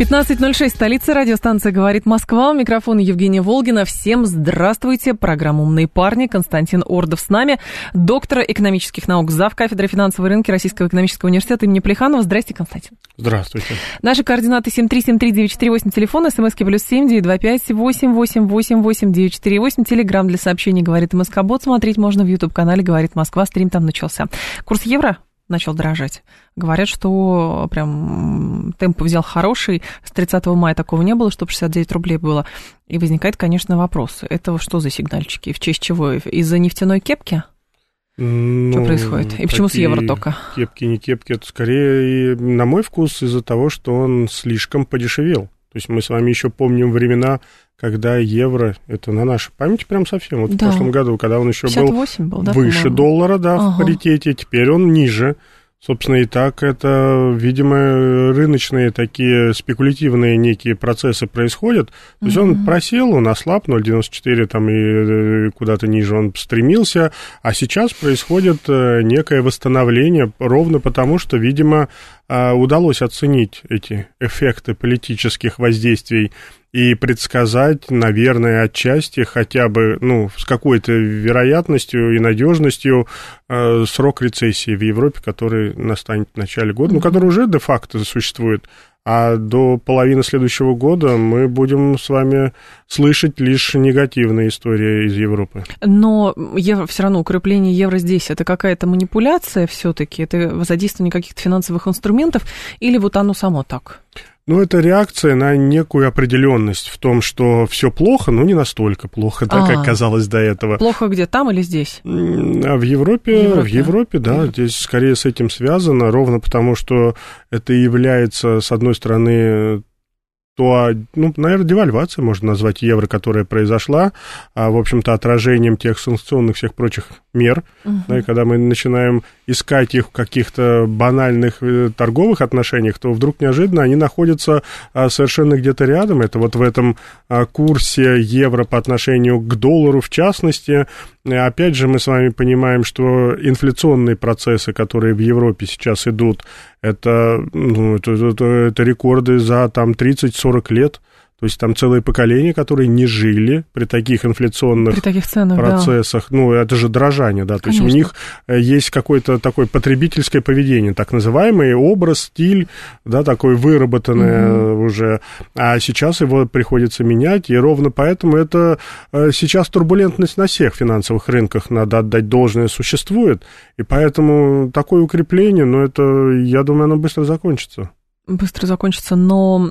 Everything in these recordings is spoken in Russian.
15.06, столица радиостанция «Говорит Москва». У микрофона Евгения Волгина. Всем здравствуйте. Программа «Умные парни». Константин Ордов с нами. Доктор экономических наук, зав. кафедры финансовой рынки Российского экономического университета имени Плеханова. Здрасте, Константин. Здравствуйте. Наши координаты 7373948, телефон, смски плюс 7 925 888 948, телеграмм для сообщений «Говорит Москобот». Смотреть можно в YouTube-канале «Говорит Москва». Стрим там начался. Курс евро начал дрожать. Говорят, что прям темп взял хороший. С 30 мая такого не было, чтобы 69 рублей было. И возникает, конечно, вопрос. Это что за сигнальчики? В честь чего? Из-за нефтяной кепки? Ну, что происходит? И почему с евро только? Кепки, не кепки, это скорее, на мой вкус, из-за того, что он слишком подешевел. То есть мы с вами еще помним времена, когда евро, это на нашей памяти прям совсем, вот да. в прошлом году, когда он еще был, был да, выше доллара, да, ага. в паритете, теперь он ниже. Собственно, и так это, видимо, рыночные такие спекулятивные некие процессы происходят. То есть mm-hmm. он просел, он ослаб, 0,94 там и э, куда-то ниже он стремился, а сейчас происходит э, некое восстановление ровно потому, что, видимо, а, удалось оценить эти эффекты политических воздействий и предсказать, наверное, отчасти хотя бы, ну, с какой-то вероятностью и надежностью э, срок рецессии в Европе, который настанет в начале года, ну, который уже де-факто существует. А до половины следующего года мы будем с вами слышать лишь негативные истории из Европы. Но евро, все равно укрепление евро здесь это какая-то манипуляция все-таки, это задействование каких-то финансовых инструментов, или вот оно само так? Ну, это реакция на некую определенность в том, что все плохо, но не настолько плохо, так как а. казалось до этого. Плохо где, там или здесь? А в Европе, Европе, в Европе, да, Европе. здесь скорее с этим связано, ровно потому, что это является, с одной стороны, то, ну, наверное, девальвация можно назвать евро, которая произошла, а, в общем-то, отражением тех санкционных всех прочих мер, угу. да, и когда мы начинаем искать их в каких-то банальных э, торговых отношениях, то вдруг неожиданно они находятся а, совершенно где-то рядом. Это вот в этом а, курсе евро по отношению к доллару в частности. И опять же, мы с вами понимаем, что инфляционные процессы, которые в Европе сейчас идут, это, ну, это, это, это рекорды за там 30-40 лет. То есть там целое поколение, которые не жили при таких инфляционных при таких ценах, процессах. Да. Ну, это же дрожание, да. То Конечно. есть у них э, есть какое-то такое потребительское поведение, так называемый образ, стиль, да, такой выработанный угу. уже. А сейчас его приходится менять, и ровно поэтому это э, сейчас турбулентность на всех финансовых рынках, надо отдать должное, существует. И поэтому такое укрепление, ну, это, я думаю, оно быстро закончится быстро закончится, но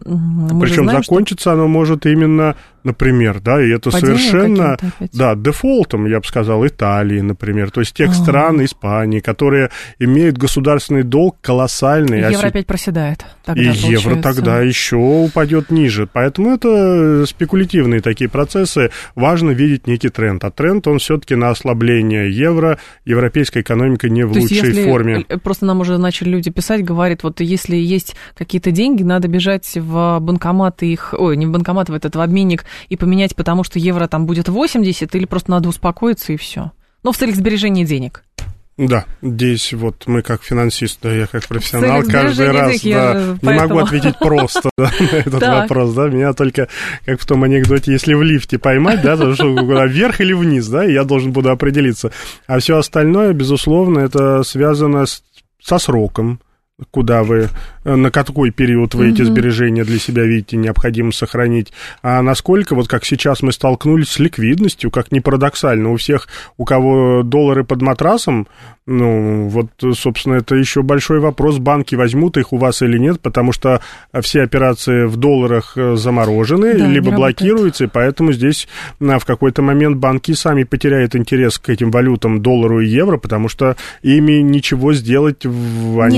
Причем закончится оно может именно например, да, и это Падение совершенно, да, дефолтом, я бы сказал, Италии, например, то есть тех А-а-а. стран, Испании, которые имеют государственный долг колоссальный. Евро а опять проседает. Тогда, и получается. евро тогда еще упадет ниже. Поэтому это спекулятивные такие процессы. Важно видеть некий тренд. А тренд, он все-таки на ослабление евро. Европейская экономика не в то лучшей если, форме. Э, просто нам уже начали люди писать, говорит, вот если есть какие-то деньги, надо бежать в банкомат их, ой, не в банкомат, в этот в обменник и поменять, потому что евро там будет 80, или просто надо успокоиться и все? Ну, в целях сбережения денег. Да, здесь вот мы как финансист, да, я как профессионал каждый раз да, поэтому... не могу ответить просто да, на этот вопрос, да, меня только как в том анекдоте, если в лифте поймать, да, то что вверх или вниз, да, и я должен буду определиться. А все остальное, безусловно, это связано с, со сроком, куда вы, на какой период вы эти сбережения для себя видите необходимо сохранить, а насколько, вот как сейчас мы столкнулись с ликвидностью, как ни парадоксально, у всех, у кого доллары под матрасом, ну, вот, собственно, это еще большой вопрос, банки возьмут их у вас или нет, потому что все операции в долларах э, заморожены, да, либо блокируются, и поэтому здесь в какой-то момент банки сами потеряют интерес к этим валютам, доллару и евро, потому что ими ничего сделать они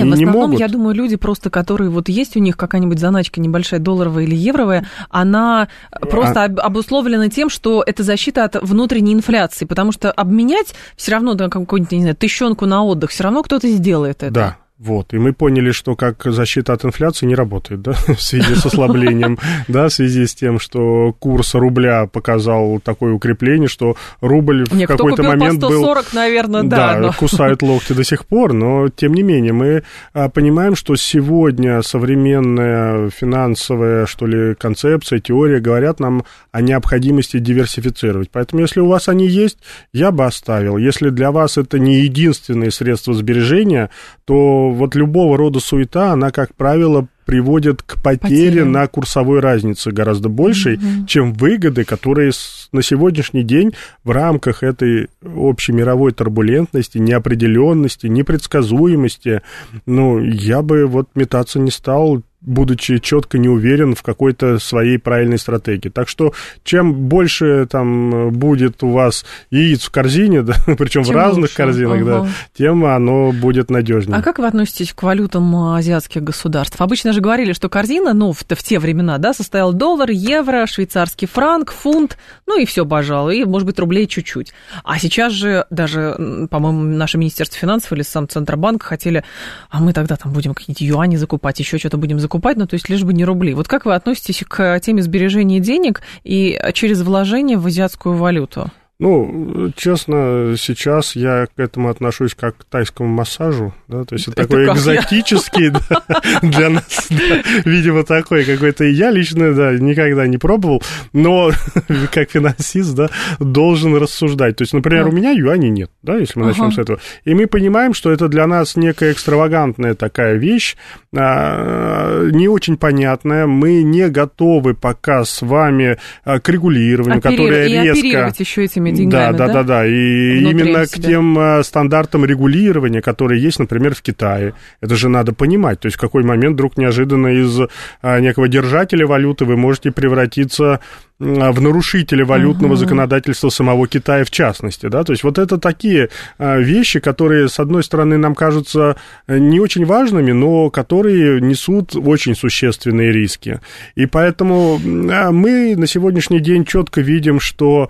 не, в основном, не могут. я думаю, люди просто, которые вот есть у них какая-нибудь заначка небольшая, долларовая или евровая, она просто а... обусловлена тем, что это защита от внутренней инфляции, потому что обменять все равно да, какую-нибудь, не знаю, тыщенку на отдых, все равно кто-то сделает это. Да, вот, и мы поняли, что как защита от инфляции не работает, да, в связи с ослаблением, да, в связи с тем, что курс рубля показал такое укрепление, что рубль в какой-то момент по 140, был... наверное, да. Да, но... кусает локти до сих пор, но тем не менее мы а, понимаем, что сегодня современная финансовая, что ли, концепция, теория говорят нам о необходимости диверсифицировать. Поэтому если у вас они есть, я бы оставил. Если для вас это не единственное средство сбережения, то вот любого рода суета, она, как правило, приводит к потере Потерям. на курсовой разнице гораздо большей, угу. чем выгоды, которые на сегодняшний день в рамках этой общей мировой турбулентности, неопределенности, непредсказуемости, ну, я бы вот метаться не стал, будучи четко не уверен в какой-то своей правильной стратегии. Так что чем больше там будет у вас яиц в корзине, да, причем в разных лучше. корзинах, ага. да, тем оно будет надежнее. А как вы относитесь к валютам азиатских государств? Обычно же говорили, что корзина, ну, в, в те времена, да, состояла доллар, евро, швейцарский франк, фунт, ну и все, пожалуй, и, может быть, рублей чуть-чуть. А сейчас же даже, по-моему, наше Министерство финансов или сам Центробанк хотели, а мы тогда там будем какие-нибудь юани закупать, еще что-то будем закупать закупать, ну, то есть лишь бы не рубли. Вот как вы относитесь к теме сбережения денег и через вложение в азиатскую валюту? Ну, честно, сейчас я к этому отношусь как к тайскому массажу, да, то есть это, это такой экзотический да, для нас, да, видимо, такой какой-то. Я лично, да, никогда не пробовал, но как финансист, да, должен рассуждать. То есть, например, у меня юаней нет, да, если мы начнем с этого. И мы понимаем, что это для нас некая экстравагантная такая вещь, а, не очень понятная. Мы не готовы пока с вами а, к регулированию, которое резко... еще этими деньгами, да? Да, да, да. И именно себя. к тем а, стандартам регулирования, которые есть, например, в Китае. Это же надо понимать. То есть в какой момент вдруг неожиданно из а, некого держателя валюты вы можете превратиться в нарушителя валютного uh-huh. законодательства самого Китая в частности, да, то есть вот это такие вещи, которые, с одной стороны, нам кажутся э, не очень важными, но которые несут очень существенные риски. И поэтому мы на сегодняшний день четко видим, что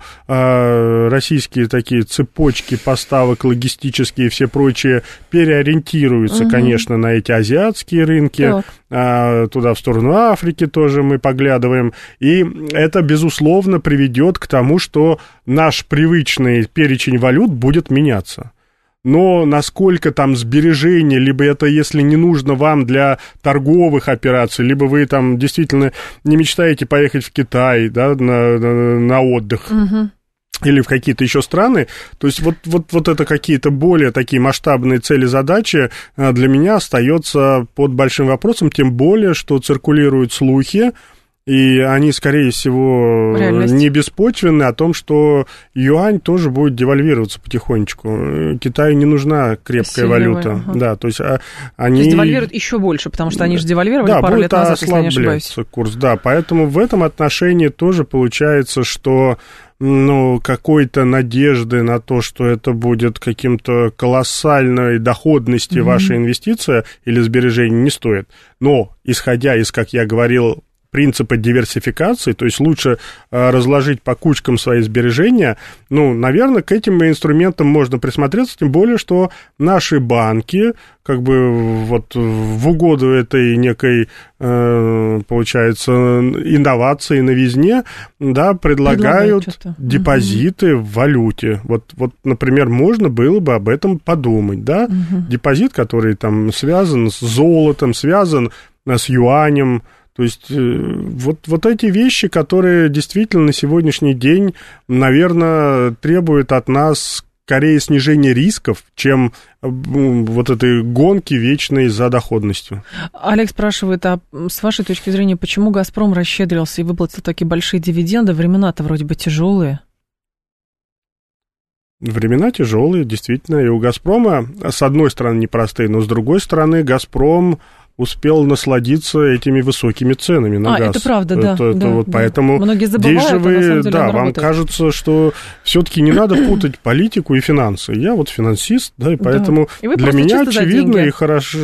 российские такие цепочки поставок логистические и все прочие переориентируются, угу. конечно, на эти азиатские рынки, так. А, туда в сторону Африки тоже мы поглядываем, и это, безусловно, приведет к тому, что наш привычный перечень валют будет меняться но насколько там сбережения, либо это, если не нужно вам для торговых операций, либо вы там действительно не мечтаете поехать в Китай, да, на, на, на отдых. Угу или в какие-то еще страны. То есть вот, вот, вот это какие-то более такие масштабные цели, задачи а, для меня остается под большим вопросом, тем более, что циркулируют слухи, и они, скорее всего, Реальность. не беспочвенны о том, что юань тоже будет девальвироваться потихонечку. Китаю не нужна крепкая Сильная, валюта. Ага. Да, то есть а, они... То есть девальвируют еще больше, потому что они же девальвировали да, пару лет назад, если не ошибаюсь. курс, да. Поэтому в этом отношении тоже получается, что ну, какой-то надежды на то, что это будет каким-то колоссальной доходности mm-hmm. ваша инвестиция или сбережение не стоит. Но, исходя из, как я говорил, принципа диверсификации, то есть лучше э, разложить по кучкам свои сбережения, ну, наверное, к этим инструментам можно присмотреться, тем более, что наши банки, как бы вот в угоду этой некой, э, получается, инновации новизне, да, предлагают, предлагают депозиты угу. в валюте. Вот, вот, например, можно было бы об этом подумать, да, угу. депозит, который там связан с золотом, связан э, с юанем, то есть э, вот, вот эти вещи, которые действительно на сегодняшний день, наверное, требуют от нас скорее снижения рисков, чем вот этой гонки вечной за доходностью. Олег спрашивает, а с вашей точки зрения, почему «Газпром» расщедрился и выплатил такие большие дивиденды? Времена-то вроде бы тяжелые. Времена тяжелые, действительно. И у «Газпрома», с одной стороны, непростые, но с другой стороны, «Газпром» успел насладиться этими высокими ценами на а, газ. это правда, да. Это, да, вот да. Поэтому Многие забывают, здесь же вы, а на самом деле да, вам работает. кажется, что все-таки не надо путать политику и финансы. Я вот финансист, да, и поэтому И вы для меня очевидно и хорошо,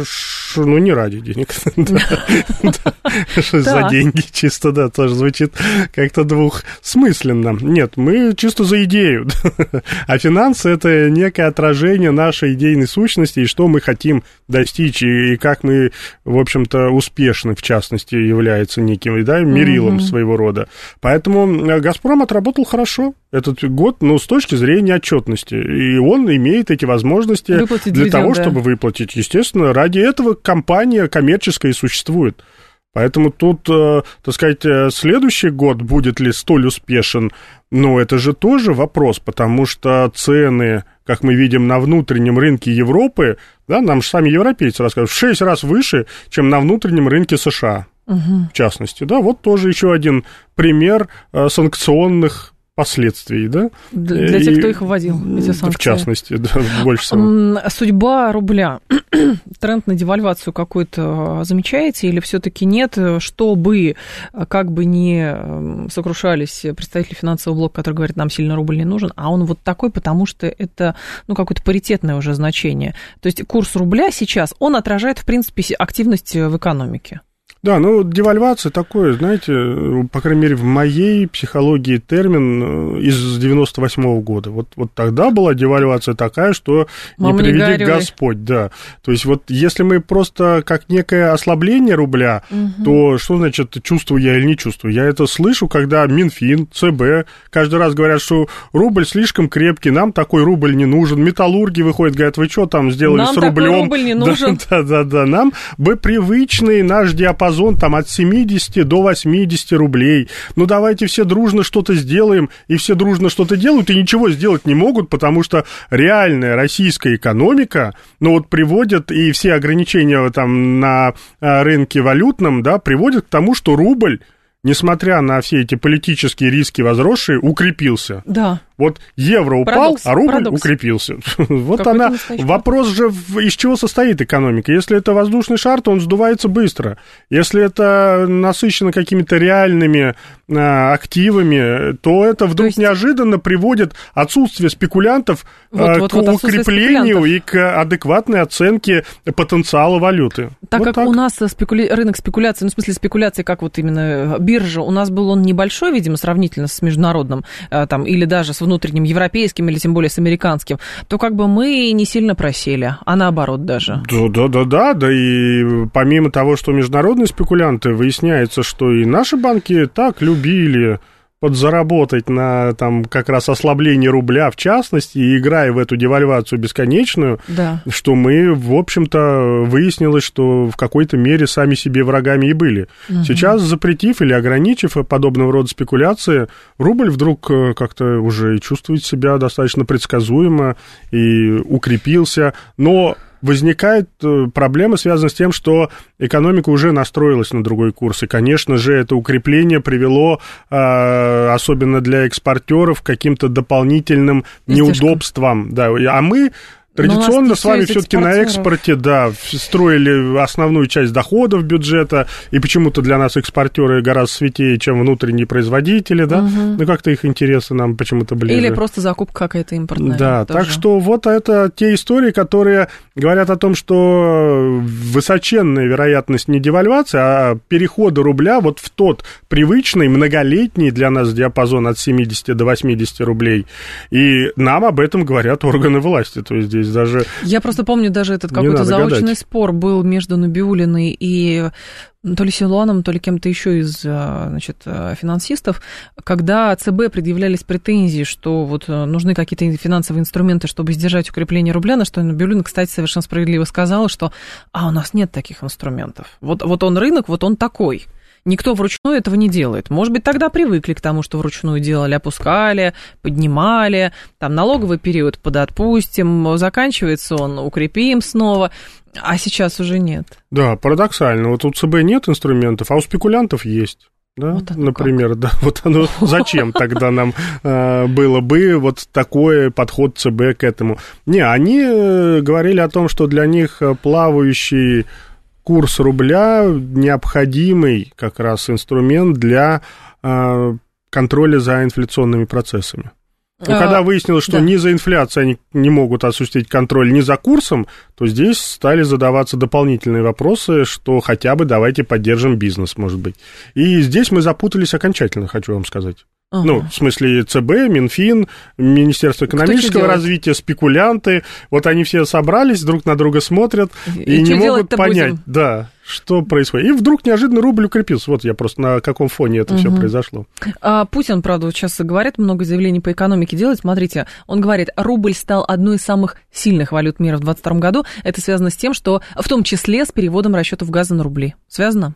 ну не ради денег, за деньги чисто, да, тоже звучит как-то двухсмысленно. Нет, мы чисто за идею, а финансы это некое отражение нашей идейной сущности и что мы хотим достичь и, и как мы, в общем-то, успешны, в частности, является неким, да, мерилом Мгм. своего рода. Поэтому э, «Газпром» отработал хорошо этот год, ну, с точки зрения отчетности. И он имеет эти возможности Выплатить для того, дивиденды. чтобы выплатить. Естественно, ради этого компания коммерческая и существует. Поэтому тут, э, так сказать, э, следующий год будет ли столь успешен, ну, это же тоже вопрос, потому что цены, как мы видим на внутреннем рынке Европы, да, нам же сами европейцы рассказывают, в 6 раз выше, чем на внутреннем рынке США, в частности. Да, вот тоже еще один пример э, санкционных последствий, да? Для, для тех, И- кто их вводил, эти санкции. В частности, да, больше всего. Судьба рубля. Тренд на девальвацию какой-то замечаете или все-таки нет? Чтобы, э, как бы не сокрушались представители финансового блока, который говорит, нам сильно рубль не нужен, а он вот такой, потому что это ну, какое-то паритетное уже значение. То есть курс рубля сейчас, он отражает, в принципе, активность в экономике. Да, ну, девальвация такое, знаете, э, по крайней мере, в моей психологии термин э, из 98 года. Вот, вот тогда была девальвация такая, что Мама, не не приведи горюй. Господь, да. То есть вот если мы просто как некое ослабление рубля, то что значит чувствую я или не чувствую? Я это слышу, когда Минфин, ЦБ каждый раз говорят, что рубль слишком крепкий, нам такой рубль не нужен. Металлурги выходят, говорят, вы что там сделали Нам с такой рублем? рубль не Да, нужен. да, да, да. Нам бы привычный наш диапазон там от 70 до 80 рублей. Ну, давайте все дружно что-то сделаем, и все дружно что-то делают, и ничего сделать не могут, потому что реальная российская экономика, ну, вот приводят, и все ограничения там на а, рынке валютном, да, приводят к тому, что рубль, несмотря на все эти политические риски возросшие, укрепился. Да. Вот евро упал, Парадокс, а рубль парадокс. укрепился. Вот она. Вопрос же, из чего состоит экономика. Если это воздушный шар, то он сдувается быстро. Если это насыщено какими-то реальными а, активами, то это вдруг есть- неожиданно приводит отсутствие спекулянтов Вот, а, вот, к вот, укреплению и к адекватной оценке потенциала валюты. Так Вот как у нас спекуля- рынок спекуляции, ну, в смысле спекуляции, как вот именно биржа, у нас был он небольшой, видимо, сравнительно с международным, э, там, или даже с внутренним европейским, или тем более с американским, то как бы мы не сильно просели, а наоборот даже. Да, да, да, да, да, и помимо того, что международные спекулянты, выясняется, что и наши банки так любили подзаработать на там как раз ослабление рубля в частности, и играя в эту девальвацию бесконечную, Да. что мы, в общем-то, выяснилось, что в какой-то мере сами себе врагами и были. Сейчас, запретив или ограничив подобного рода спекуляции, рубль вдруг э, как-то уже чувствует себя достаточно предсказуемо и укрепился, но возникает э, проблема, связанная с тем, что экономика уже настроилась на другой курс. И, конечно же, это укрепление привело, э, особенно для экспортеров, к каким-то дополнительным Издержкам. неудобствам. Да. А мы Традиционно не с вами все-таки на экспорте, да, строили основную часть доходов бюджета, и почему-то для нас экспортеры гораздо святее, чем внутренние производители, да, ну как-то их интересы нам почему-то ближе. Или просто закупка какая-то импортная. Да, тоже. так что вот это те истории, которые говорят о том, что высоченная вероятность не девальвации, а перехода рубля вот в тот привычный, многолетний для нас диапазон от 70 до 80 рублей. И нам об этом говорят органы власти. То есть здесь даже... Я просто помню даже этот какой-то заочный гадать. спор был между Набиулиной и то ли Силуаном, то ли кем-то еще из а, значит, а, финансистов, когда ЦБ предъявлялись претензии, что вот а, нужны какие-то финансовые инструменты, чтобы сдержать укрепление рубля, на что Набиулина, кстати, совершенно справедливо сказала, что а у нас нет таких инструментов. Вот, вот он рынок, вот он такой. Никто вручную этого не делает. Может быть, тогда привыкли к тому, что вручную делали, опускали, поднимали, там налоговый период подотпустим, заканчивается он, укрепим снова, а сейчас уже нет. Да, парадоксально. Вот у ЦБ нет инструментов, а у спекулянтов есть. Да, Вот например, да, вот оно зачем тогда нам э, было бы вот такой подход ЦБ к этому? Не, они э, говорили о том, что для них э, плавающий курс рубля необходимый как раз инструмент для э, контроля за инфляционными процессами. Но а, когда выяснилось, что да. ни за инфляцией они не могут осуществить контроль, ни за курсом, то здесь стали задаваться дополнительные вопросы, что хотя бы давайте поддержим бизнес, может быть. И здесь мы запутались окончательно, хочу вам сказать. Ага. Ну, в смысле ЦБ, Минфин, Министерство экономического развития, спекулянты. Вот они все собрались, друг на друга смотрят и, и не могут понять, будем? да, что происходит. И вдруг неожиданно рубль укрепился. Вот я просто на каком фоне это угу. все произошло. А, Путин, правда, вот сейчас говорит, много заявлений по экономике делает. Смотрите, он говорит, рубль стал одной из самых сильных валют мира в 2022 году. Это связано с тем, что в том числе с переводом расчетов газа на рубли. Связано?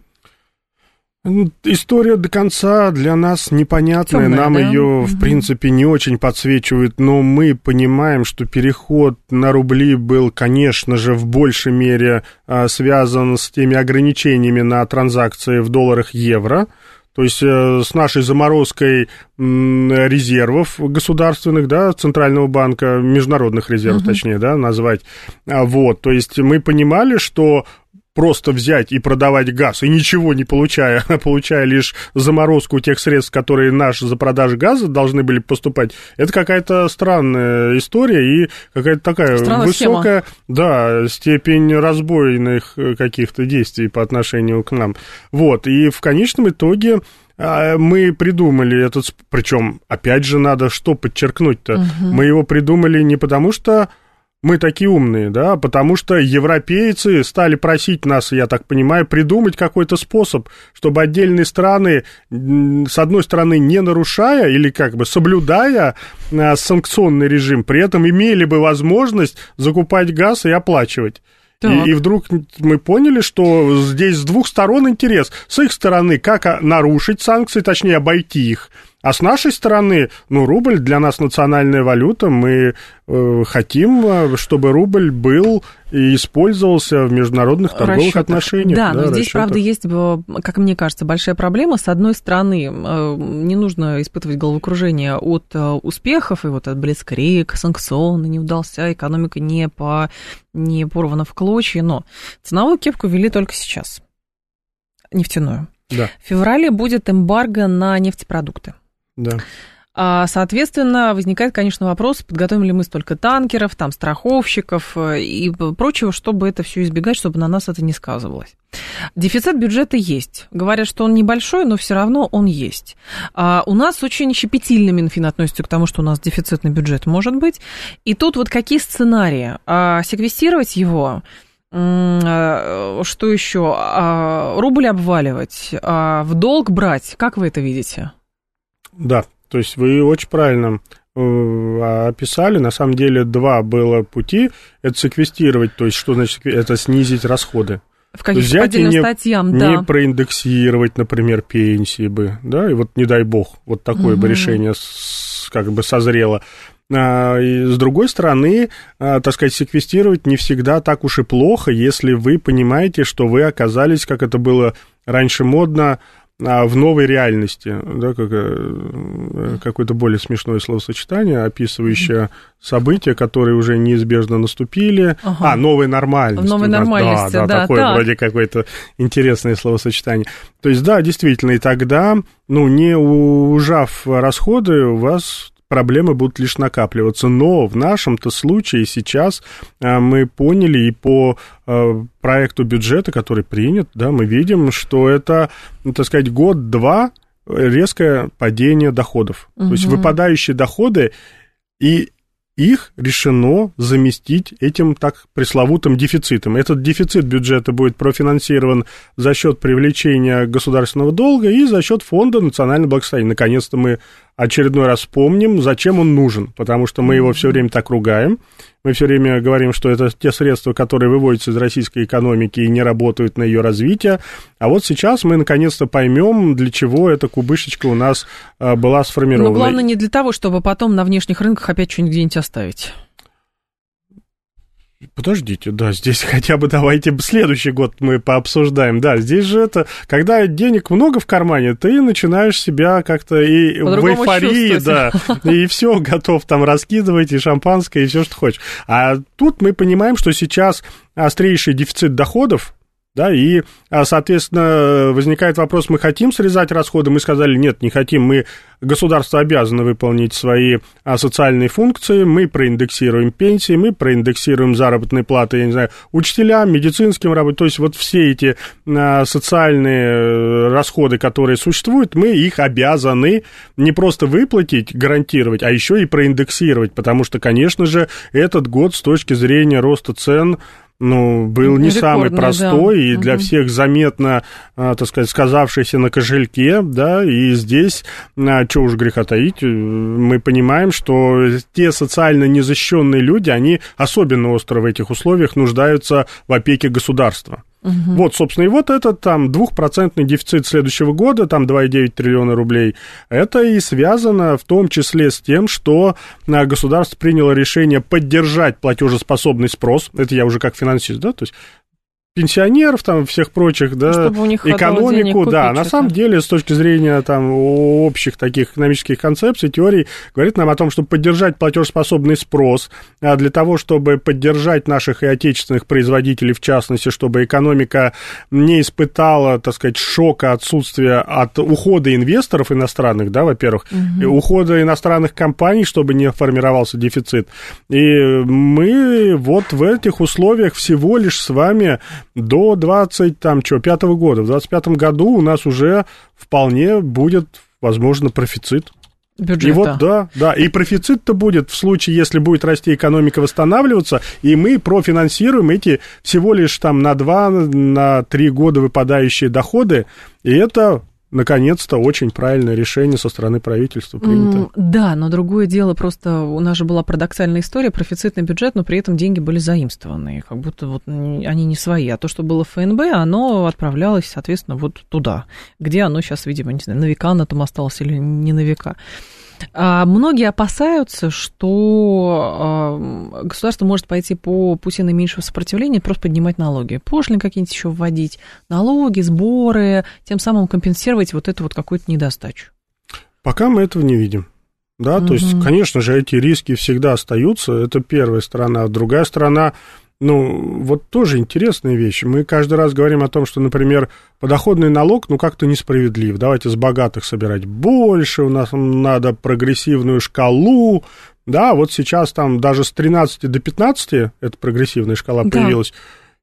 Ну, история до конца для нас непонятная, Темная, нам да? ее, в принципе, не очень подсвечивают, но мы понимаем, что переход на рубли был, конечно же, в большей мере а, связан с теми ограничениями на транзакции в долларах евро, то есть э, с нашей заморозкой резервов государственных, да, Центрального банка, международных резервов, uh-huh. точнее, да, назвать. А, вот, то есть мы понимали, что просто взять и продавать газ, и ничего не получая, а получая лишь заморозку тех средств, которые наши за продажу газа должны были поступать, это какая-то странная история и какая-то такая Странная высокая, схема. да, степень разбойных э, каких-то действий по отношению к нам. Вот, и в конечном итоге а, мы придумали этот, причем, опять же, надо что подчеркнуть-то, угу. мы его придумали не потому, что мы такие умные, да, потому что европейцы стали просить нас, я так понимаю, придумать какой-то способ, чтобы отдельные страны, с одной стороны, не нарушая или как бы соблюдая а, санкционный режим, при этом имели бы возможность закупать газ и оплачивать. И, и вдруг мы поняли, что здесь с двух сторон интерес. С их стороны, как нарушить санкции, точнее, обойти их. А с нашей стороны, ну, рубль для нас национальная валюта. Мы э, хотим, э, чтобы рубль был и использовался в международных торговых расчетах. отношениях. Да, да но расчетах. здесь, правда, есть, э, как мне кажется, большая проблема. С одной стороны, э, не нужно испытывать головокружение от успехов, и вот от Блицкрик, санкционы не удался, экономика не, по, не порвана в клочья, но ценовую кепку ввели только сейчас, нефтяную. Да. В феврале будет эмбарго на нефтепродукты. Да. А, соответственно, возникает, конечно, вопрос, подготовим ли мы столько танкеров, там, страховщиков э, и прочего, чтобы это все избегать, чтобы на нас это не сказывалось. Дефицит бюджета есть. Говорят, что он небольшой, но все равно он есть. А у нас очень щепетильно Минфин относится к тому, что у нас дефицитный бюджет может быть. И тут вот какие сценарии? А, секвестировать его, а, что еще? А, рубль обваливать, а, в долг брать. Как вы это видите? Да, то есть вы очень правильно э, описали. На самом деле два было пути. Это секвестировать, то есть что значит это снизить расходы. В каких-то отдельным не, статьям, да. Не проиндексировать, например, пенсии бы, да, и вот не дай бог, вот такое угу. бы решение как бы созрело. А, и с другой стороны, а, так сказать, секвестировать не всегда так уж и плохо, если вы понимаете, что вы оказались, как это было раньше модно, а в новой реальности, да, как, э, какое-то более смешное словосочетание, описывающее события, которые уже неизбежно наступили. Ага. А, новая нормальность. В новой нормальности, да. Да, да такое так. вроде какое-то интересное словосочетание. То есть, да, действительно, и тогда, ну, не ужав расходы, у вас проблемы будут лишь накапливаться. Но в нашем-то случае сейчас а, мы поняли и по а, проекту бюджета, который принят, да, мы видим, что это, так сказать, год-два резкое падение доходов. Угу. То есть выпадающие доходы и их решено заместить этим так пресловутым дефицитом. Этот дефицит бюджета будет профинансирован за счет привлечения государственного долга и за счет фонда национального благосостояния. Наконец-то мы очередной раз вспомним, зачем он нужен, потому что мы его все время так ругаем. Мы все время говорим, что это те средства, которые выводятся из российской экономики и не работают на ее развитие. А вот сейчас мы наконец-то поймем, для чего эта кубышечка у нас а, была сформирована. Но главное не для того, чтобы потом на внешних рынках опять что-нибудь где-нибудь оставить. Подождите, да, здесь хотя бы давайте следующий год мы пообсуждаем. Да, здесь же это, когда денег много в кармане, ты начинаешь себя как-то и в эйфории, да, и все, готов там раскидывать, и шампанское, и все, что хочешь. А тут мы понимаем, что сейчас острейший дефицит доходов, Да, и, а, соответственно, возникает вопрос, мы хотим срезать расходы, мы сказали, нет, не хотим, мы, государство обязано выполнить свои а, социальные функции, мы проиндексируем пенсии, мы проиндексируем заработные платы, я не знаю, учителям, медицинским работникам, то есть вот все эти а, социальные э, расходы, которые существуют, мы их обязаны не просто выплатить, гарантировать, а еще и проиндексировать, потому что, конечно же, этот год с точки зрения роста цен ну, был не самый простой да. и для угу. всех заметно, а, так сказать, сказавшийся на кошельке, да, и здесь, а, что уж греха таить, э, мы понимаем, что те социально незащищенные люди, они особенно остро в этих условиях нуждаются в опеке государства. Угу. Вот, собственно, и вот этот там двухпроцентный дефицит следующего года, там 2,9 триллиона рублей, это и связано в том числе с тем, что а, государство приняло решение поддержать платежеспособный спрос, это я уже как финансист, да, то есть пенсионеров, там, всех прочих, да, Чтобы у них экономику, да, на самом деле, с точки зрения, там, общих таких экономических концепций, теорий, говорит нам о том, чтобы поддержать платежеспособный спрос, а для того, чтобы поддержать наших и отечественных производителей, в частности, чтобы экономика не испытала, так сказать, шока отсутствия от ухода инвесторов иностранных, да, во-первых, угу. ухода иностранных компаний, чтобы не формировался дефицит. И мы вот в этих условиях всего лишь с вами до 20, там, что, 5 года. В 25 году у нас уже вполне будет, возможно, профицит. Бюджета. И вот, да, да, и профицит-то будет в случае, если будет расти экономика, восстанавливаться, и мы профинансируем эти всего лишь там на 2, на 3 года выпадающие доходы, и это наконец-то очень правильное решение со стороны правительства принято. Да, но другое дело, просто у нас же была парадоксальная история, профицитный бюджет, но при этом деньги были заимствованы, как будто вот они не свои, а то, что было в ФНБ, оно отправлялось, соответственно, вот туда, где оно сейчас, видимо, не знаю, на века на том осталось или не на века. А многие опасаются, что а, государство может пойти по пути наименьшего сопротивления, просто поднимать налоги. Пошлин какие-нибудь еще вводить, налоги, сборы, тем самым компенсировать вот эту вот какую-то недостачу. Пока мы этого не видим. Да, угу. то есть, конечно же, эти риски всегда остаются, это первая сторона. А другая сторона, ну, вот тоже интересная вещь. Мы каждый раз говорим о том, что, например, подоходный налог, ну, как-то несправедлив. Давайте с богатых собирать больше, у нас надо прогрессивную шкалу. Да, вот сейчас там даже с 13 до 15 эта прогрессивная шкала да. появилась.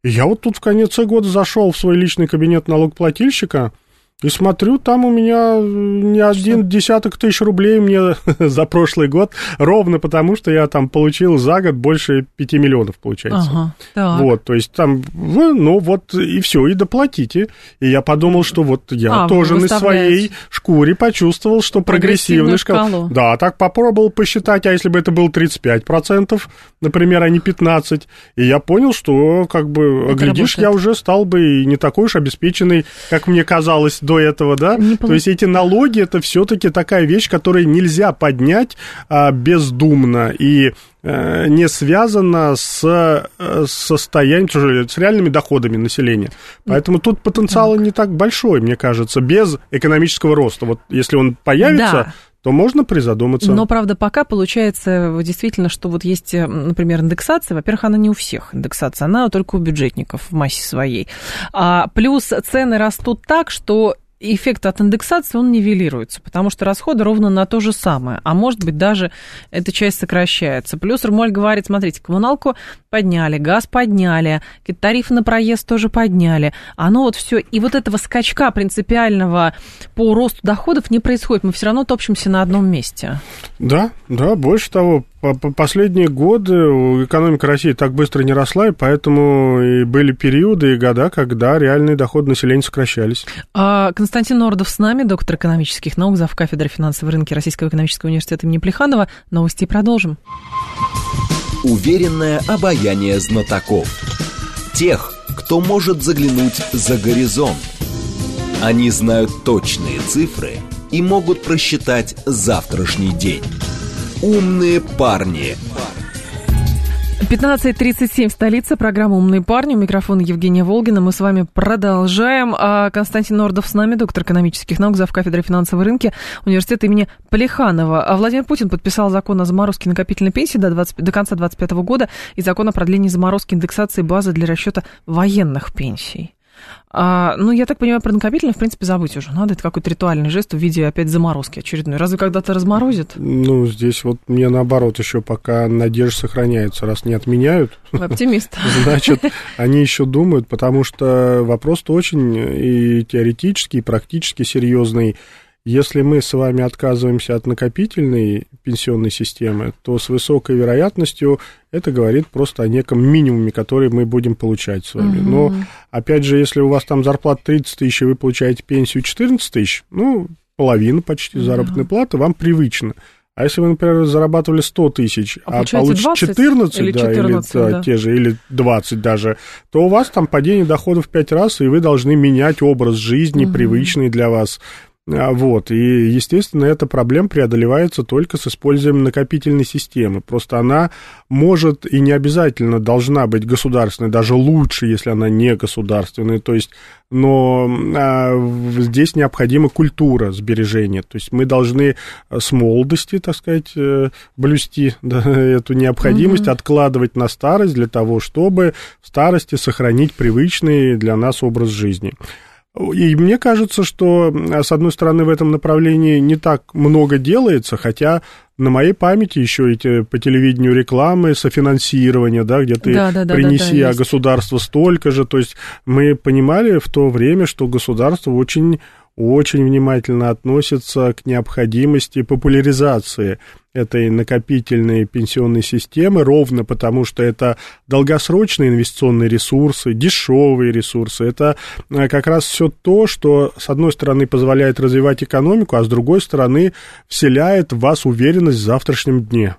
И я вот тут в конце года зашел в свой личный кабинет налогоплательщика, и смотрю, там у меня э, не один десяток тысяч рублей мне за прошлый год, ровно потому, что я там получил за год больше 5 миллионов, получается. Ага, так. Вот, то есть там, ну вот и все, и доплатите. И я подумал, что вот я а, тоже на своей шкуре почувствовал, что прогрессивный шкал. Да, так попробовал посчитать, а если бы это было 35%, например, а не 15%, и я понял, что как бы, это глядишь, работает. я уже стал бы не такой уж обеспеченный, как мне казалось до этого, да? Не То есть эти налоги это все-таки такая вещь, которую нельзя поднять а, бездумно и а, не связана с э, состоянием, с реальными доходами населения. Поэтому тут потенциал так. не так большой, мне кажется, без экономического роста. Вот если он появится, да то можно призадуматься. Но, правда, пока получается действительно, что вот есть, э, например, индексация. Во-первых, она не у всех индексация, она только у бюджетников в массе своей. А, плюс цены растут так, что эффект от индексации, он нивелируется, потому что расходы ровно на то же самое, а может быть даже эта часть сокращается. Плюс Рмоль говорит, смотрите, коммуналку подняли, газ подняли, тарифы на проезд тоже подняли. Оно вот все, и вот этого скачка принципиального по росту доходов не происходит, мы все равно топчемся на одном месте. Да, да, больше того, Последние годы экономика России так быстро не росла, и поэтому и были периоды и года, когда реальные доходы населения сокращались. А Константин Нордов с нами, доктор экономических наук, зав. кафедры финансовой рынки Российского экономического университета имени Плеханова. Новости продолжим. Уверенное обаяние знатоков. Тех, кто может заглянуть за горизонт. Они знают точные цифры и могут просчитать завтрашний день. «Умные парни». 15.37, столица, программа «Умные парни». У микрофона Евгения Волгина. Мы с вами продолжаем. А Константин Нордов с нами, доктор экономических наук, зав. кафедры финансовой рынки университета имени Полиханова. А Владимир Путин подписал закон о заморозке накопительной пенсии до, 20, до конца 2025 года и закон о продлении заморозки индексации базы для расчета военных пенсий. А, ну, я так понимаю, про накопительный, в принципе, забыть уже. Надо это какой-то ритуальный жест в виде опять заморозки очередной. Разве когда-то разморозит? Ну, здесь вот мне наоборот еще пока надежда сохраняется. Раз не отменяют, Вы оптимист. значит, они еще думают, потому что вопрос-то очень и теоретический, и практически серьезный. Если мы с вами отказываемся от накопительной пенсионной системы, то с высокой вероятностью это говорит просто о неком минимуме, который мы будем получать с вами. Угу. Но, опять же, если у вас там зарплата 30 тысяч, и вы получаете пенсию 14 тысяч, ну, половина почти да. заработной платы вам привычно. А если вы, например, зарабатывали 100 тысяч, а, а получите 14, или, да, 14 или да. те же, или 20 даже, то у вас там падение доходов в 5 раз, и вы должны менять образ жизни, угу. привычный для вас. А, вот, и, естественно, эта проблема преодолевается только с использованием накопительной системы. Просто она может и не обязательно должна быть государственной, даже лучше, если она не государственная. То есть, но а, здесь необходима культура сбережения. То есть мы должны с молодости, так сказать, э, блюсти да, эту необходимость, угу. откладывать на старость для того, чтобы в старости сохранить привычный для нас образ жизни. И мне кажется, что, с одной стороны, в этом направлении не так много делается, хотя на моей памяти еще эти по телевидению рекламы, софинансирование, да, где ты да, да, да, принеси, да, да, а государство столько же. То есть мы понимали в то время, что государство очень очень внимательно относится к необходимости популяризации этой накопительной пенсионной системы, ровно потому что это долгосрочные инвестиционные ресурсы, дешевые ресурсы. Это э, как раз все то, что, с одной стороны, позволяет развивать экономику, а с другой стороны, вселяет в вас уверенность в завтрашнем дне.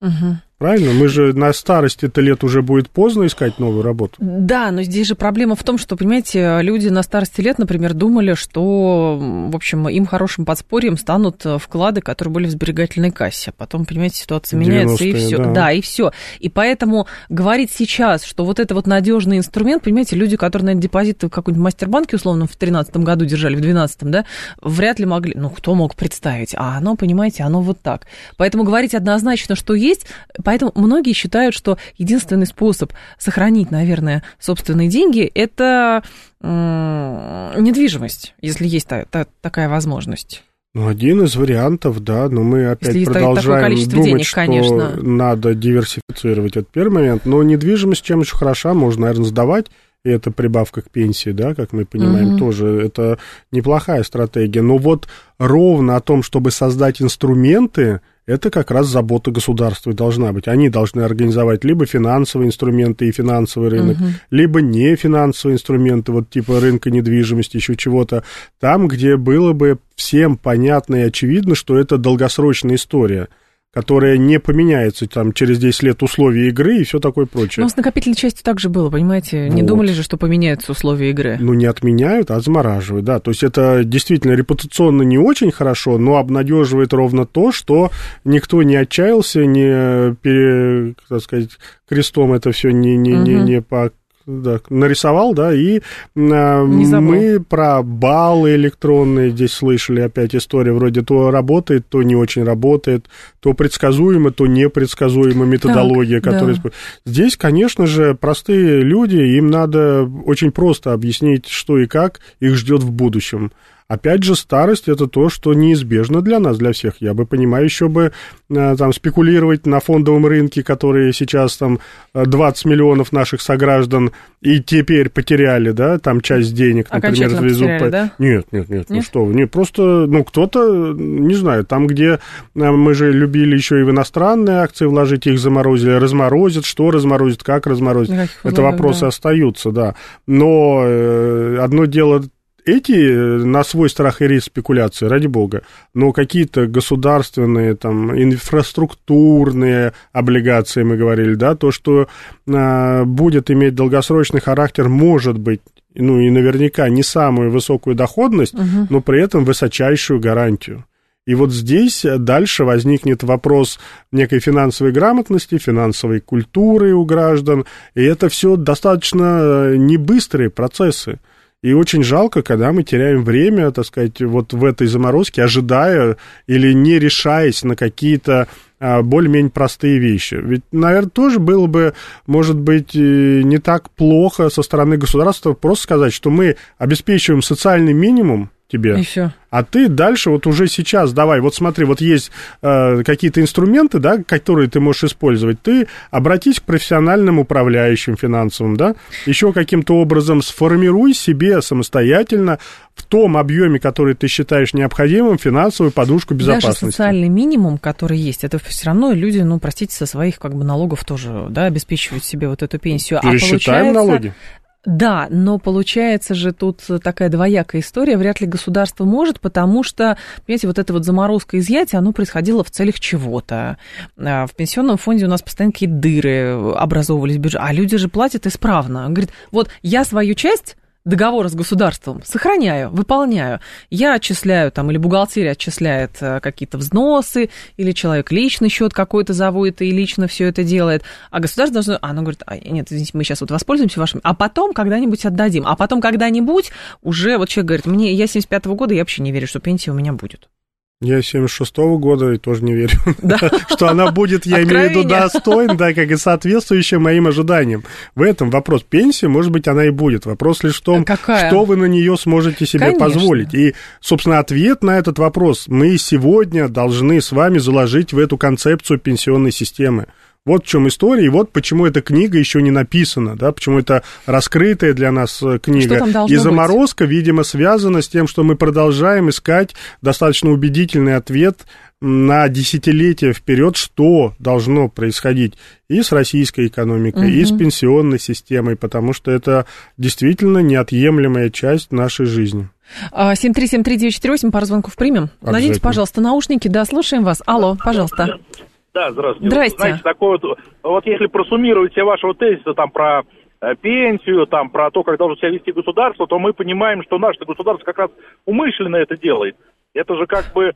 Угу. Правильно? Мы же на старости-то лет уже будет поздно искать новую работу. Да, но здесь же проблема в том, что, понимаете, люди на старости лет, например, думали, что, в общем, им хорошим подспорьем станут вклады, которые были в сберегательной кассе. Потом, понимаете, ситуация меняется, и все. Да. да, и все. И поэтому говорить сейчас, что вот это вот надежный инструмент, понимаете, люди, которые, наверное, депозиты в каком-нибудь мастербанке, условно, в 2013 году держали, в 2012, да, вряд ли могли, ну, кто мог представить? А оно, понимаете, оно вот так. Поэтому говорить однозначно, что есть, Поэтому многие считают, что единственный способ сохранить, наверное, собственные деньги – это недвижимость, если есть та, та, такая возможность. Ну, один из вариантов, да, но мы опять Если продолжаем думать, денег, что конечно. надо диверсифицировать. Это первый момент. Но недвижимость чем еще хороша, можно, наверное, сдавать, и это прибавка к пенсии, да, как мы понимаем, угу. тоже это неплохая стратегия. Но вот ровно о том, чтобы создать инструменты, это как раз забота государства и должна быть. Они должны организовать либо финансовые инструменты и финансовый рынок, угу. либо не финансовые инструменты, вот типа рынка недвижимости, еще чего-то, там, где было бы всем понятно и очевидно, что это долгосрочная история – которая не поменяется там через 10 лет условия игры и все такое прочее. Но с накопительной частью также было, понимаете? Не вот. думали же, что поменяются условия игры. Ну, не отменяют, а замораживают, да. То есть это действительно репутационно не очень хорошо, но обнадеживает ровно то, что никто не отчаялся, не, пере, так сказать, крестом это все не, не, угу. не, не по да, нарисовал, да, и а, мы про баллы электронные здесь слышали опять история, вроде то работает, то не очень работает, то предсказуемо, то непредсказуема методология, так, которая... Да. Здесь, конечно же, простые люди, им надо очень просто объяснить, что и как их ждет в будущем. Опять же, старость это то, что неизбежно для нас, для всех. Я бы понимаю, еще бы э, там спекулировать на фондовом рынке, который сейчас там 20 миллионов наших сограждан и теперь потеряли, да, там часть денег, например, завезут. Потеряли, по... да? Нет, нет, нет, нет, ну что вы, не просто, ну, кто-то, не знаю, там, где э, мы же любили еще и в иностранные акции вложить, их заморозили, разморозят, что разморозят, как разморозят, это вопросы да. остаются, да. Но э, одно дело эти э, на свой страх и риск спекуляции, ради бога, но какие-то государственные, там, инфраструктурные облигации, мы говорили, да, то, что а, будет иметь долгосрочный характер, может быть, ну и наверняка не самую высокую доходность, угу. но при этом высочайшую гарантию. И вот здесь дальше возникнет вопрос некой финансовой грамотности, финансовой культуры у граждан, и это все достаточно э, небыстрые процессы. И очень жалко, когда мы теряем время, так сказать, вот в этой заморозке, ожидая или не решаясь на какие-то а, более-менее простые вещи. Ведь, наверное, тоже было бы, может быть, не так плохо со стороны государства просто сказать, что мы обеспечиваем социальный минимум тебе. И все. А ты дальше вот уже сейчас давай, вот смотри, вот есть э, какие-то инструменты, да, которые ты можешь использовать. Ты обратись к профессиональным управляющим финансовым, да, еще каким-то образом сформируй себе самостоятельно в том объеме, который ты считаешь необходимым, финансовую подушку безопасности. Даже социальный минимум, который есть, это все равно люди, ну, простите, со своих как бы налогов тоже, да, обеспечивают себе вот эту пенсию. А Пересчитаем а налоги. Да, но получается же тут такая двоякая история. Вряд ли государство может, потому что, понимаете, вот это вот заморозка изъятия, оно происходило в целях чего-то. А, в пенсионном фонде у нас постоянно какие-то дыры образовывались в бюджете, а люди же платят исправно. Он говорит, вот я свою часть договора с государством сохраняю, выполняю. Я отчисляю там, или бухгалтерия отчисляет э, какие-то взносы, или человек личный счет какой-то заводит и лично все это делает. А государство должно... А, оно говорит, а, нет, извините, мы сейчас вот воспользуемся вашим, а потом когда-нибудь отдадим. А потом когда-нибудь уже вот человек говорит, мне, я 75-го года, я вообще не верю, что пенсия у меня будет. Я 76-го года и тоже не верю, да. что она будет, я имею в виду, достойна, да, как и соответствующая моим ожиданиям. В этом вопрос пенсии, может быть, она и будет. Вопрос лишь в том, Какая? что вы на нее сможете себе Конечно. позволить. И, собственно, ответ на этот вопрос мы сегодня должны с вами заложить в эту концепцию пенсионной системы. Вот в чем история, и вот почему эта книга еще не написана, да, почему это раскрытая для нас э, книга. и заморозка, быть? видимо, связана с тем, что мы продолжаем искать достаточно убедительный ответ на десятилетия вперед, что должно происходить и с российской экономикой, угу. и с пенсионной системой, потому что это действительно неотъемлемая часть нашей жизни. 7373948, пару звонков примем. Наденьте, пожалуйста, наушники. Да, слушаем вас. Алло, пожалуйста. Да, здравствуйте. Здрасте. Знаете, такое вот, вот если просуммировать все ваши вот тезисы там про э, пенсию, там про то, как должно себя вести государство, то мы понимаем, что наше государство как раз умышленно это делает. Это же как бы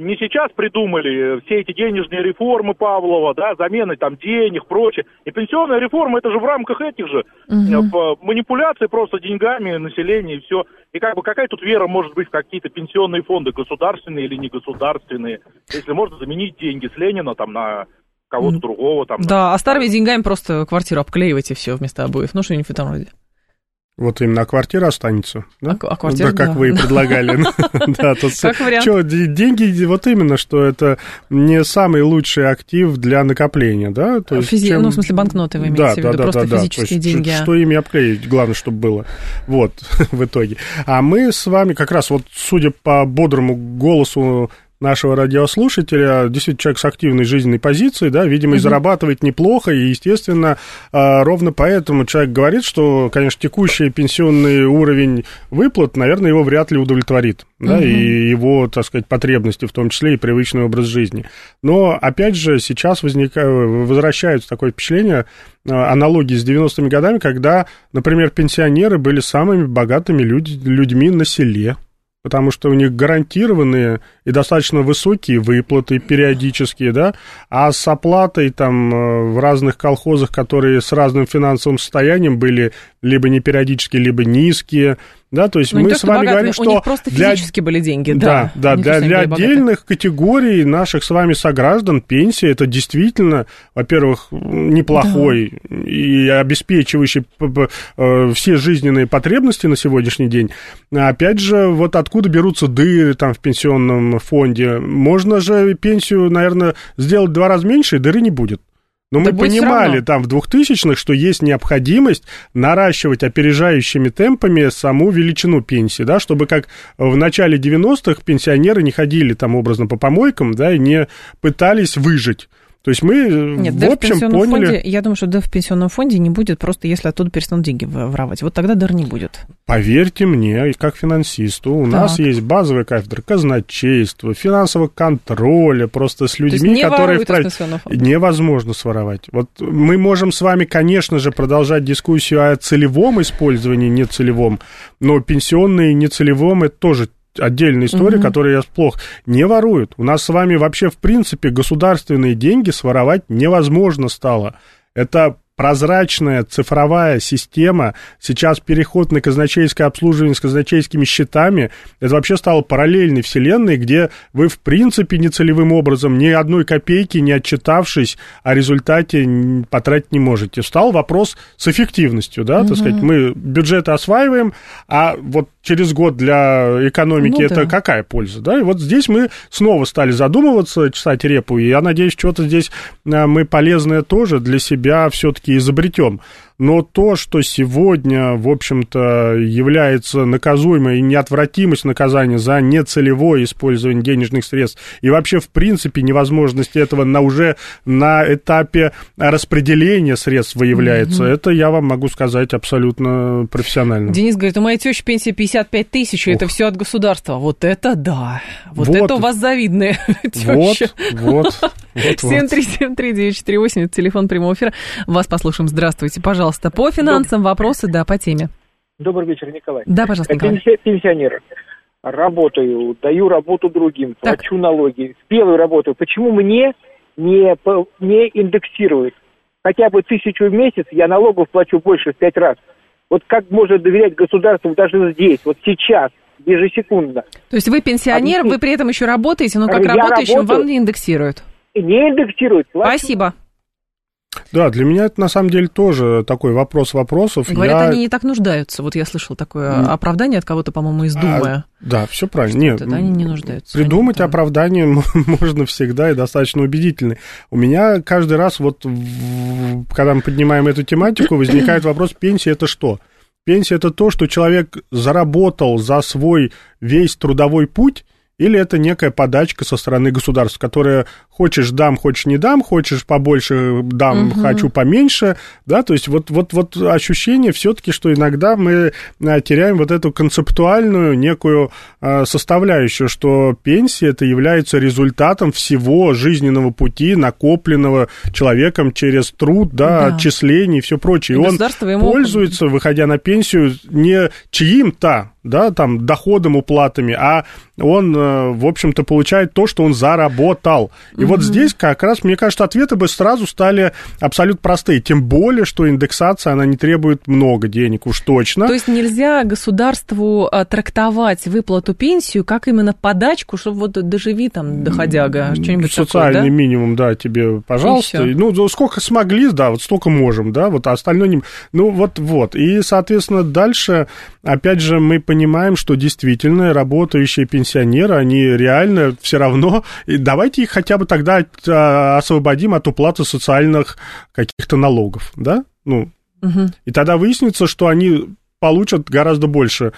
не сейчас придумали все эти денежные реформы Павлова, да, замены там денег, прочее. И пенсионная реформа, это же в рамках этих же угу. манипуляций просто деньгами населения и все. И как бы какая тут вера может быть в какие-то пенсионные фонды, государственные или негосударственные, если можно заменить деньги с Ленина там на кого-то другого там. Да, на... а старыми деньгами просто квартиру обклеивайте все вместо обоев, ну что-нибудь в этом роде. Вот именно, а квартира останется. Да, а, а квартира, да как да. вы и предлагали. Да, тут как вариант. Деньги, вот именно, что это не самый лучший актив для накопления, да? То есть, Физи... чем... Ну, в смысле, банкноты вы имеете да, в виду, да, просто да, физические да. деньги. Что ими обклеить, главное, чтобы было. Вот, в итоге. А мы с вами как раз, вот судя по бодрому голосу нашего радиослушателя, действительно человек с активной жизненной позицией, да, видимо, и зарабатывает неплохо, и, естественно, а, ровно поэтому человек говорит, что, конечно, текущий пенсионный уровень выплат, наверное, его вряд ли удовлетворит, да, угу. и его, так сказать, потребности, в том числе и привычный образ жизни. Но, опять же, сейчас возникает, возвращается такое впечатление, а, аналогии с 90-ми годами, когда, например, пенсионеры были самыми богатыми людь, людьми на селе, потому что у них гарантированные и достаточно высокие выплаты периодические, да, а с оплатой там э, в разных колхозах, которые с разным финансовым состоянием были либо не периодические, либо низкие, да, то есть Но ну, мы то, с вами богатыми, говорим, что... У них просто физически для... были деньги, да. Да, да, для, для отдельных категорий наших с вами сограждан пенсия это действительно, во-первых, неплохой да. и обеспечивающий э, все жизненные потребности на сегодняшний день. А опять же, вот откуда берутся дыры там в пенсионном фонде? Можно же пенсию, наверное, сделать в два раза меньше, и дыры не будет. Но да мы понимали там в 2000-х, что есть необходимость наращивать опережающими темпами саму величину пенсии, да, чтобы как в начале 90-х пенсионеры не ходили там образно по помойкам, да, и не пытались выжить. То есть мы, э, Нет, в общем, в поняли... Фонде, я думаю, что дыр в пенсионном фонде не будет, просто если оттуда перестанут деньги воровать. Вот тогда дыр не будет. Поверьте мне, как финансисту, у так. нас есть базовая кафедра казначейства, финансового контроля, просто с людьми, которые... В... Невозможно своровать. Вот мы можем с вами, конечно же, продолжать дискуссию о целевом использовании, нецелевом, но пенсионные нецелевом это тоже отдельная история, угу. которую я плохо не воруют. У нас с вами вообще, в принципе, государственные деньги своровать невозможно стало. Это прозрачная цифровая система, сейчас переход на казначейское обслуживание с казначейскими счетами, это вообще стало параллельной вселенной, где вы, в принципе, нецелевым образом ни одной копейки не отчитавшись о результате потратить не можете. Стал вопрос с эффективностью, да, угу. так сказать, мы бюджеты осваиваем, а вот через год для экономики ну, это да. какая польза, да, и вот здесь мы снова стали задумываться, чесать репу, и я надеюсь, что-то здесь э, мы полезное тоже для себя все-таки изобретем но то, что сегодня, в общем-то, является наказуемой и неотвратимость наказания за нецелевое использование денежных средств и вообще, в принципе, невозможность этого на уже на этапе распределения средств выявляется, mm-hmm. это я вам могу сказать абсолютно профессионально. Денис говорит, у моей тещи пенсия 55 тысяч, и это все от государства. Вот это да. Вот, вот это у вас завидная теща. Вот, вот. 7373948, это телефон прямого эфира. Вас послушаем. Здравствуйте, пожалуйста. По финансам вопросы, да, по теме. Добрый вечер, Николай. Да, пожалуйста, Николай. Пенсионер. Работаю, даю работу другим, так. плачу налоги, белую работаю. Почему мне не, не индексируют? Хотя бы тысячу в месяц я налогов плачу больше в пять раз. Вот как можно доверять государству даже здесь, вот сейчас, ежесекундно? То есть вы пенсионер, Объясните. вы при этом еще работаете, но как я работающим работаю. вам не индексируют? не индексируют. Спасибо. Да, для меня это на самом деле тоже такой вопрос вопросов. Говорят, я... они не так нуждаются. Вот я слышал такое mm. оправдание от кого-то, по-моему, из Думы. А, да, все правильно. Нет, это они не нуждаются. Придумать они, оправдание можно всегда и достаточно убедительно. У меня каждый раз, вот, когда мы поднимаем эту тематику, возникает вопрос, пенсия это что? Пенсия это то, что человек заработал за свой весь трудовой путь, или это некая подачка со стороны государства, которая хочешь дам, хочешь не дам, хочешь побольше дам, угу. хочу поменьше, да, то есть вот, вот, вот ощущение все-таки, что иногда мы а, теряем вот эту концептуальную некую а, составляющую, что пенсия это является результатом всего жизненного пути, накопленного человеком через труд, да, да. отчислений и все прочее. И, и он пользуется, выходя на пенсию, не чьим-то, да, там, доходом, уплатами, а он, э, в общем-то, получает то, что он заработал. И mm-hmm. вот здесь как раз, мне кажется, ответы бы сразу стали абсолютно простые. Тем более, что индексация, она не требует много денег, уж точно. То есть нельзя государству э, трактовать выплату пенсию как именно подачку, чтобы вот доживи там, доходяга, что-нибудь Социальный такое, да? минимум, да, тебе, пожалуйста. Ну, сколько смогли, да, вот столько можем, да, вот, а остальное не... Ну, вот, вот. И, соответственно, дальше, опять же, мы понимаем, что действительно работающие пенсионеры, они реально все равно... И давайте их хотя бы тогда а, освободим от уплаты социальных каких-то налогов, да? Ну, угу. и тогда выяснится, что они получат гораздо больше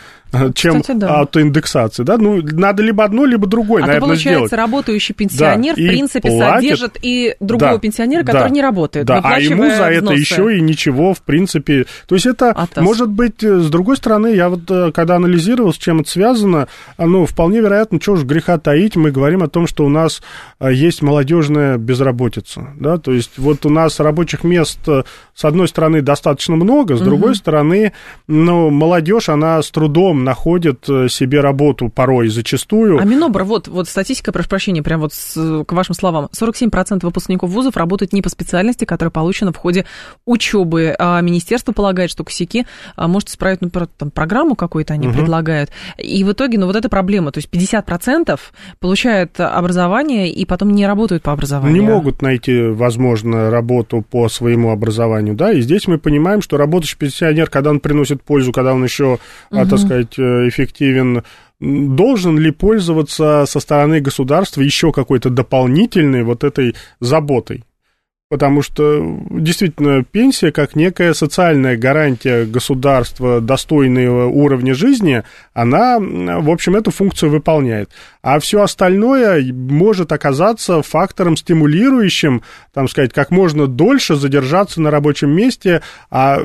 чем Кстати, да. от индексации, да? Ну, надо либо одно, либо другое, а наверное, получается, сделать. работающий пенсионер, да, в принципе, платит, содержит и другого да, пенсионера, который да, не работает, Да, а ему за это еще и ничего, в принципе... То есть это, Атас. может быть, э, с другой стороны, я вот, э, когда анализировал, с чем это связано, ну, вполне вероятно, чего же греха таить, мы говорим о том, что у нас э, есть молодежная безработица, да, то есть вот у нас рабочих мест, с одной стороны, достаточно много, с другой угу. стороны, ну, молодежь, она с трудом находят э, себе работу порой зачастую. А Минобр, вот, вот статистика, прошу прощения, прям вот с, к вашим словам, 47% выпускников вузов работают не по специальности, которая получена в ходе учебы. А министерство полагает, что косяки а, может исправить, ну, там, программу какую-то они угу. предлагают. И в итоге, ну, вот эта проблема, то есть 50% получают образование и потом не работают по образованию. Не могут найти, возможно, работу по своему образованию, да, и здесь мы понимаем, что работающий пенсионер, когда он приносит пользу, когда он еще, угу. так сказать, э, эффективен, должен ли пользоваться со стороны государства еще какой-то дополнительной вот этой заботой? Потому что действительно пенсия как некая социальная гарантия государства достойного уровня жизни, она, в общем, эту функцию выполняет. А все остальное может оказаться фактором стимулирующим, там сказать, как можно дольше задержаться на рабочем месте. А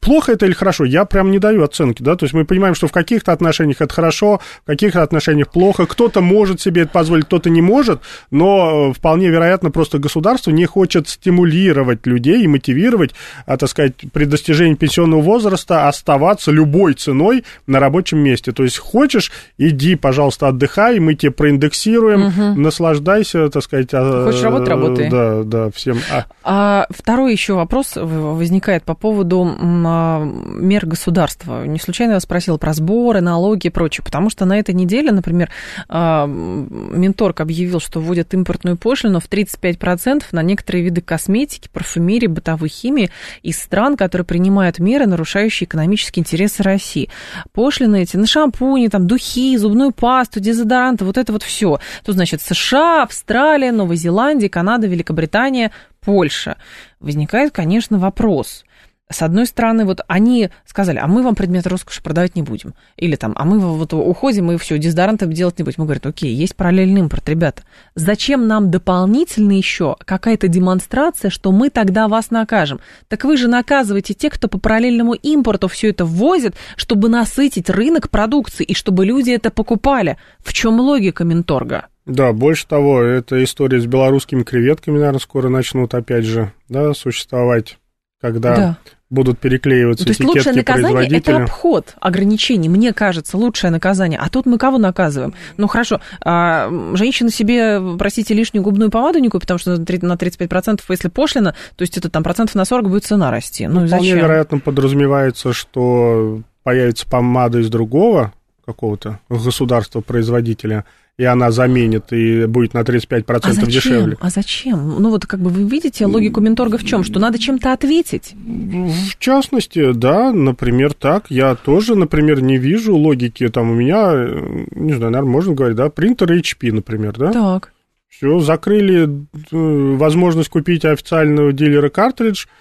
плохо это или хорошо, я прям не даю оценки, да, то есть мы понимаем, что в каких-то отношениях это хорошо, в каких-то отношениях плохо, кто-то может себе это позволить, кто-то не может, но вполне вероятно просто государство не хочет стимулировать людей и мотивировать, а, так сказать, при достижении пенсионного возраста оставаться любой ценой на рабочем месте. То есть хочешь, иди, пожалуйста, отдыхай, мы тебе проиндексируем, угу. наслаждайся, так сказать. А, хочешь работать, работай. Да, да, всем. А. А, второй еще вопрос возникает по поводу а, мер государства. Не случайно я спросила про сборы, налоги и прочее, потому что на этой неделе, например, а, Минторг объявил, что вводят импортную пошлину в 35% на некоторые виды косметики, парфюмерии, бытовой химии из стран, которые принимают меры, нарушающие экономические интересы России. Пошлины эти на шампуни, там, духи, зубную пасту, дезодоранты, вот это вот все. Тут, значит, США, Австралия, Новая Зеландия, Канада, Великобритания, Польша. Возникает, конечно, вопрос – с одной стороны, вот они сказали, а мы вам предметы роскоши продавать не будем. Или там, а мы вот уходим и все, дезодоранты делать не будем. Мы говорим, окей, есть параллельный импорт, ребята. Зачем нам дополнительно еще какая-то демонстрация, что мы тогда вас накажем? Так вы же наказываете тех, кто по параллельному импорту все это ввозит, чтобы насытить рынок продукции и чтобы люди это покупали. В чем логика Минторга? Да, больше того, эта история с белорусскими креветками, наверное, скоро начнут опять же да, существовать когда да будут переклеиваться То есть лучшее наказание – это обход ограничений, мне кажется, лучшее наказание. А тут мы кого наказываем? Ну, хорошо, а, женщина себе, простите, лишнюю губную помаду не купит, потому что на 35%, если пошлина, то есть это там процентов на 40 будет цена расти. Ну, ну Вполне зачем? вероятно подразумевается, что появится помада из другого какого-то государства-производителя – и она заменит, и будет на 35% а зачем? дешевле. А зачем? Ну вот как бы вы видите логику Минторга в чем? Что надо чем-то ответить? В частности, да, например, так. Я тоже, например, не вижу логики. Там у меня, не знаю, наверное, можно говорить, да, принтер HP, например, да? Так. Все, закрыли э, возможность купить официального дилера картридж –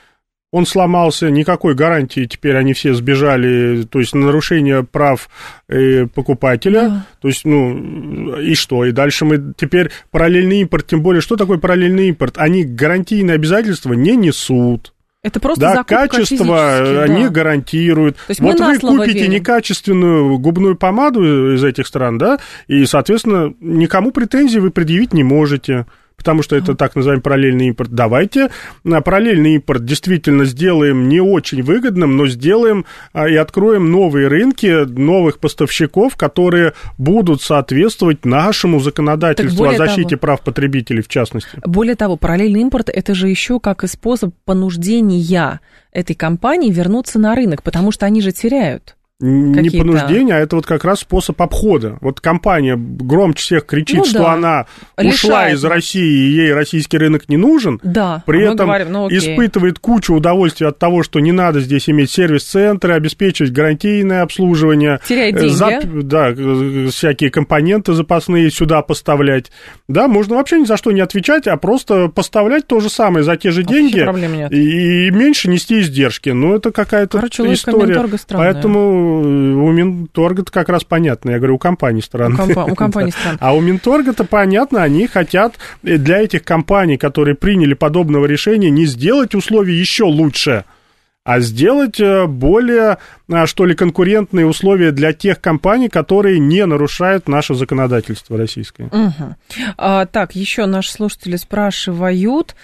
он сломался, никакой гарантии, теперь они все сбежали, то есть нарушение прав э, покупателя, да. то есть, ну, и что, и дальше мы теперь параллельный импорт, тем более, что такое параллельный импорт? Они гарантийные обязательства не несут. Это просто да, качество они да. гарантируют. То есть вот вы купите верим. некачественную губную помаду из этих стран, да, и, соответственно, никому претензий вы предъявить не можете потому что это так называемый параллельный импорт. Давайте на параллельный импорт действительно сделаем не очень выгодным, но сделаем а, и откроем новые рынки, новых поставщиков, которые будут соответствовать нашему законодательству о защите того, прав потребителей в частности. Более того, параллельный импорт это же еще как и способ понуждения этой компании вернуться на рынок, потому что они же теряют не понуждение, а это вот как раз способ обхода. Вот компания громче всех кричит, ну, что да. она Лишает. ушла из России, и ей российский рынок не нужен. Да. При а этом говорим, ну, испытывает кучу удовольствия от того, что не надо здесь иметь сервис-центры, обеспечивать гарантийное обслуживание. Теряет деньги. Зап... Да, всякие компоненты запасные сюда поставлять. Да, можно вообще ни за что не отвечать, а просто поставлять то же самое за те же Вообще деньги. И, и меньше нести издержки. Ну, это какая-то Короче, история. Поэтому у Минторга-то как раз понятно. Я говорю, у компании странно. У, компа- у компании странно. А у Минторга-то понятно, они хотят для этих компаний, которые приняли подобного решения, не сделать условия еще лучше, а сделать э, более, э, что ли, конкурентные условия для тех компаний, которые не нарушают наше законодательство российское. Угу. А, так, еще наши слушатели спрашивают,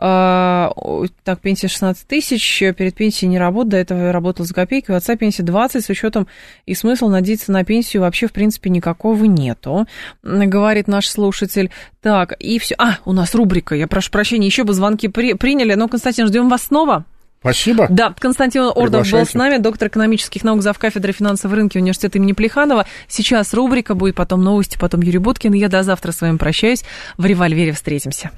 так, пенсия 16 тысяч, перед пенсией не работал, до этого я работал за копейки, у отца пенсия 20, с учетом и смысл надеяться на пенсию вообще, в принципе, никакого нету, говорит наш слушатель. Так, и все. А, у нас рубрика, я прошу прощения, еще бы звонки при, приняли, но, Константин, ждем вас снова. Спасибо. Да, Константин Ордов был с нами, доктор экономических наук, зав. кафедры финансовых рынки университета имени Плеханова. Сейчас рубрика будет, потом новости, потом Юрий Буткин. Я до завтра с вами прощаюсь. В револьвере встретимся.